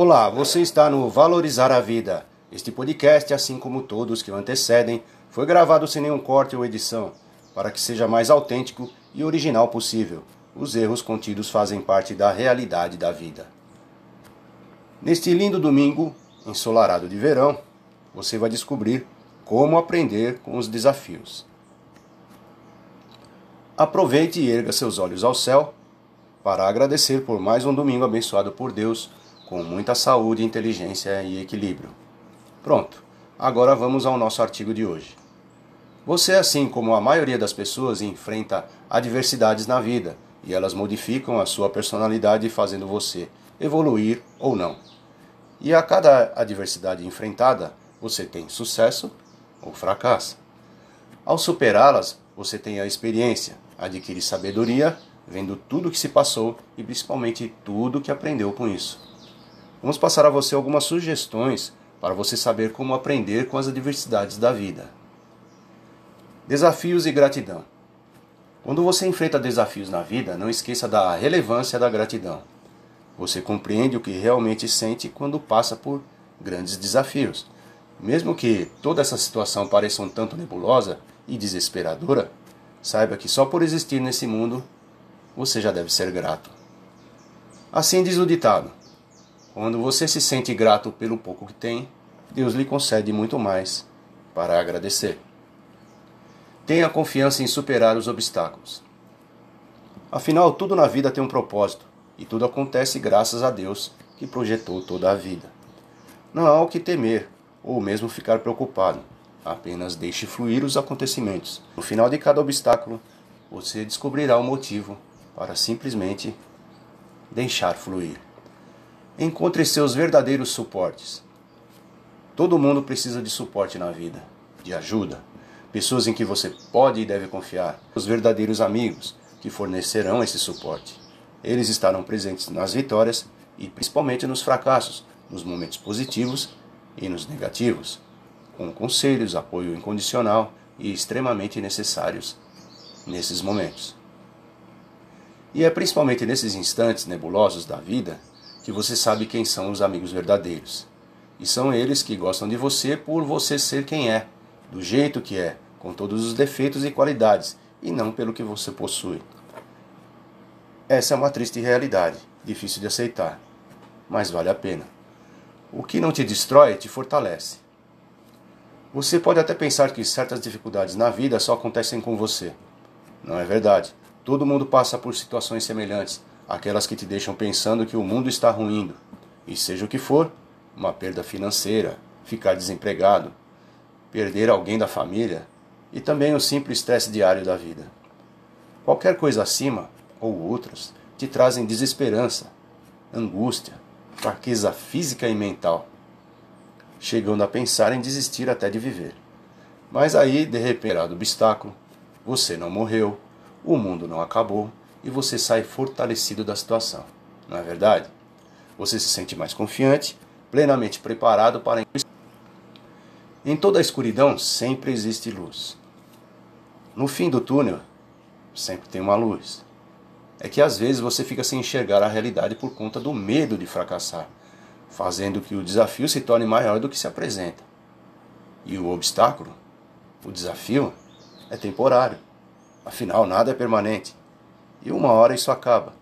Olá, você está no Valorizar a Vida. Este podcast, assim como todos que o antecedem, foi gravado sem nenhum corte ou edição, para que seja mais autêntico e original possível. Os erros contidos fazem parte da realidade da vida. Neste lindo domingo, ensolarado de verão, você vai descobrir como aprender com os desafios. Aproveite e erga seus olhos ao céu para agradecer por mais um domingo abençoado por Deus, com muita saúde, inteligência e equilíbrio. Pronto, agora vamos ao nosso artigo de hoje. Você, assim como a maioria das pessoas, enfrenta adversidades na vida e elas modificam a sua personalidade, fazendo você evoluir ou não. E a cada adversidade enfrentada, você tem sucesso ou fracassa. Ao superá-las, você tem a experiência, adquire sabedoria, vendo tudo o que se passou e principalmente tudo o que aprendeu com isso. Vamos passar a você algumas sugestões para você saber como aprender com as adversidades da vida. Desafios e gratidão. Quando você enfrenta desafios na vida, não esqueça da relevância da gratidão. Você compreende o que realmente sente quando passa por grandes desafios. Mesmo que toda essa situação pareça um tanto nebulosa e desesperadora, saiba que só por existir nesse mundo você já deve ser grato. Assim diz o ditado: quando você se sente grato pelo pouco que tem, Deus lhe concede muito mais para agradecer. Tenha confiança em superar os obstáculos. Afinal, tudo na vida tem um propósito e tudo acontece graças a Deus que projetou toda a vida. Não há o que temer ou mesmo ficar preocupado. Apenas deixe fluir os acontecimentos. No final de cada obstáculo, você descobrirá o motivo para simplesmente deixar fluir. Encontre seus verdadeiros suportes. Todo mundo precisa de suporte na vida, de ajuda, pessoas em que você pode e deve confiar, os verdadeiros amigos que fornecerão esse suporte. Eles estarão presentes nas vitórias e principalmente nos fracassos, nos momentos positivos e nos negativos, com conselhos, apoio incondicional e extremamente necessários nesses momentos. E é principalmente nesses instantes nebulosos da vida que você sabe quem são os amigos verdadeiros. E são eles que gostam de você por você ser quem é, do jeito que é, com todos os defeitos e qualidades, e não pelo que você possui. Essa é uma triste realidade, difícil de aceitar, mas vale a pena. O que não te destrói te fortalece. Você pode até pensar que certas dificuldades na vida só acontecem com você. Não é verdade. Todo mundo passa por situações semelhantes, aquelas que te deixam pensando que o mundo está ruindo. E seja o que for, uma perda financeira, ficar desempregado, perder alguém da família e também o simples estresse diário da vida. Qualquer coisa acima ou outras te trazem desesperança, angústia, fraqueza física e mental, chegando a pensar em desistir até de viver. Mas aí, de repente, do obstáculo, você não morreu, o mundo não acabou e você sai fortalecido da situação. Não é verdade? Você se sente mais confiante, plenamente preparado para. Em toda a escuridão sempre existe luz. No fim do túnel sempre tem uma luz é que às vezes você fica sem enxergar a realidade por conta do medo de fracassar, fazendo que o desafio se torne maior do que se apresenta. E o obstáculo, o desafio, é temporário. Afinal, nada é permanente. E uma hora isso acaba,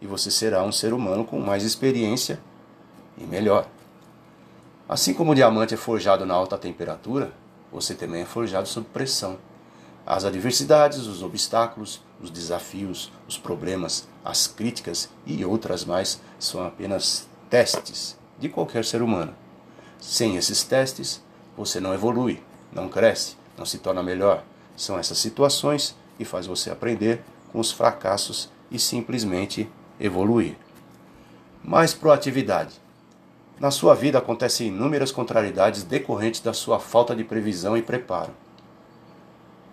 e você será um ser humano com mais experiência e melhor. Assim como o diamante é forjado na alta temperatura, você também é forjado sob pressão. As adversidades, os obstáculos, os desafios, os problemas, as críticas e outras mais são apenas testes de qualquer ser humano. Sem esses testes, você não evolui, não cresce, não se torna melhor. São essas situações que faz você aprender com os fracassos e simplesmente evoluir. Mais proatividade. Na sua vida acontecem inúmeras contrariedades decorrentes da sua falta de previsão e preparo.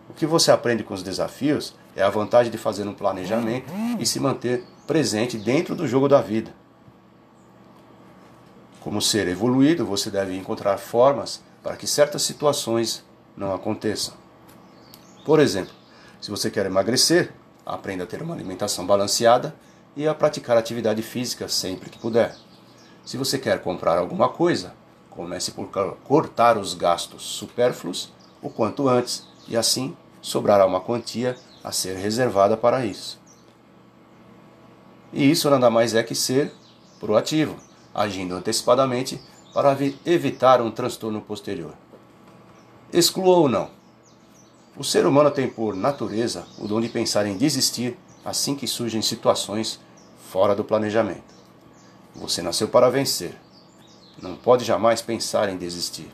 O que você aprende com os desafios é a vantagem de fazer um planejamento e se manter presente dentro do jogo da vida. Como ser evoluído, você deve encontrar formas para que certas situações não aconteçam. Por exemplo, se você quer emagrecer, aprenda a ter uma alimentação balanceada e a praticar atividade física sempre que puder. Se você quer comprar alguma coisa, comece por cortar os gastos supérfluos o quanto antes e assim sobrará uma quantia a ser reservada para isso. E isso nada mais é que ser proativo, agindo antecipadamente para evitar um transtorno posterior. Exclua ou não. O ser humano tem por natureza o dom de pensar em desistir assim que surgem situações fora do planejamento. Você nasceu para vencer. Não pode jamais pensar em desistir.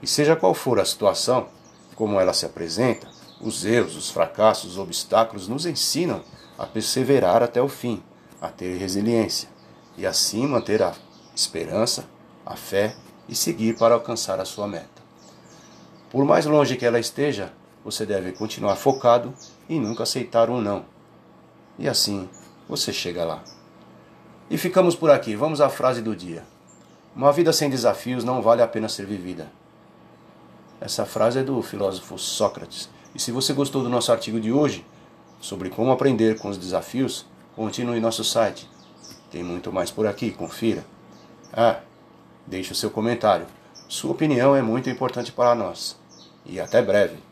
E seja qual for a situação, como ela se apresenta, os erros, os fracassos, os obstáculos nos ensinam a perseverar até o fim, a ter resiliência e assim manter a esperança, a fé e seguir para alcançar a sua meta. Por mais longe que ela esteja, você deve continuar focado e nunca aceitar um não. E assim você chega lá. E ficamos por aqui. Vamos à frase do dia. Uma vida sem desafios não vale a pena ser vivida. Essa frase é do filósofo Sócrates. E se você gostou do nosso artigo de hoje sobre como aprender com os desafios, continue nosso site. Tem muito mais por aqui, confira. Ah, deixe o seu comentário. Sua opinião é muito importante para nós. E até breve.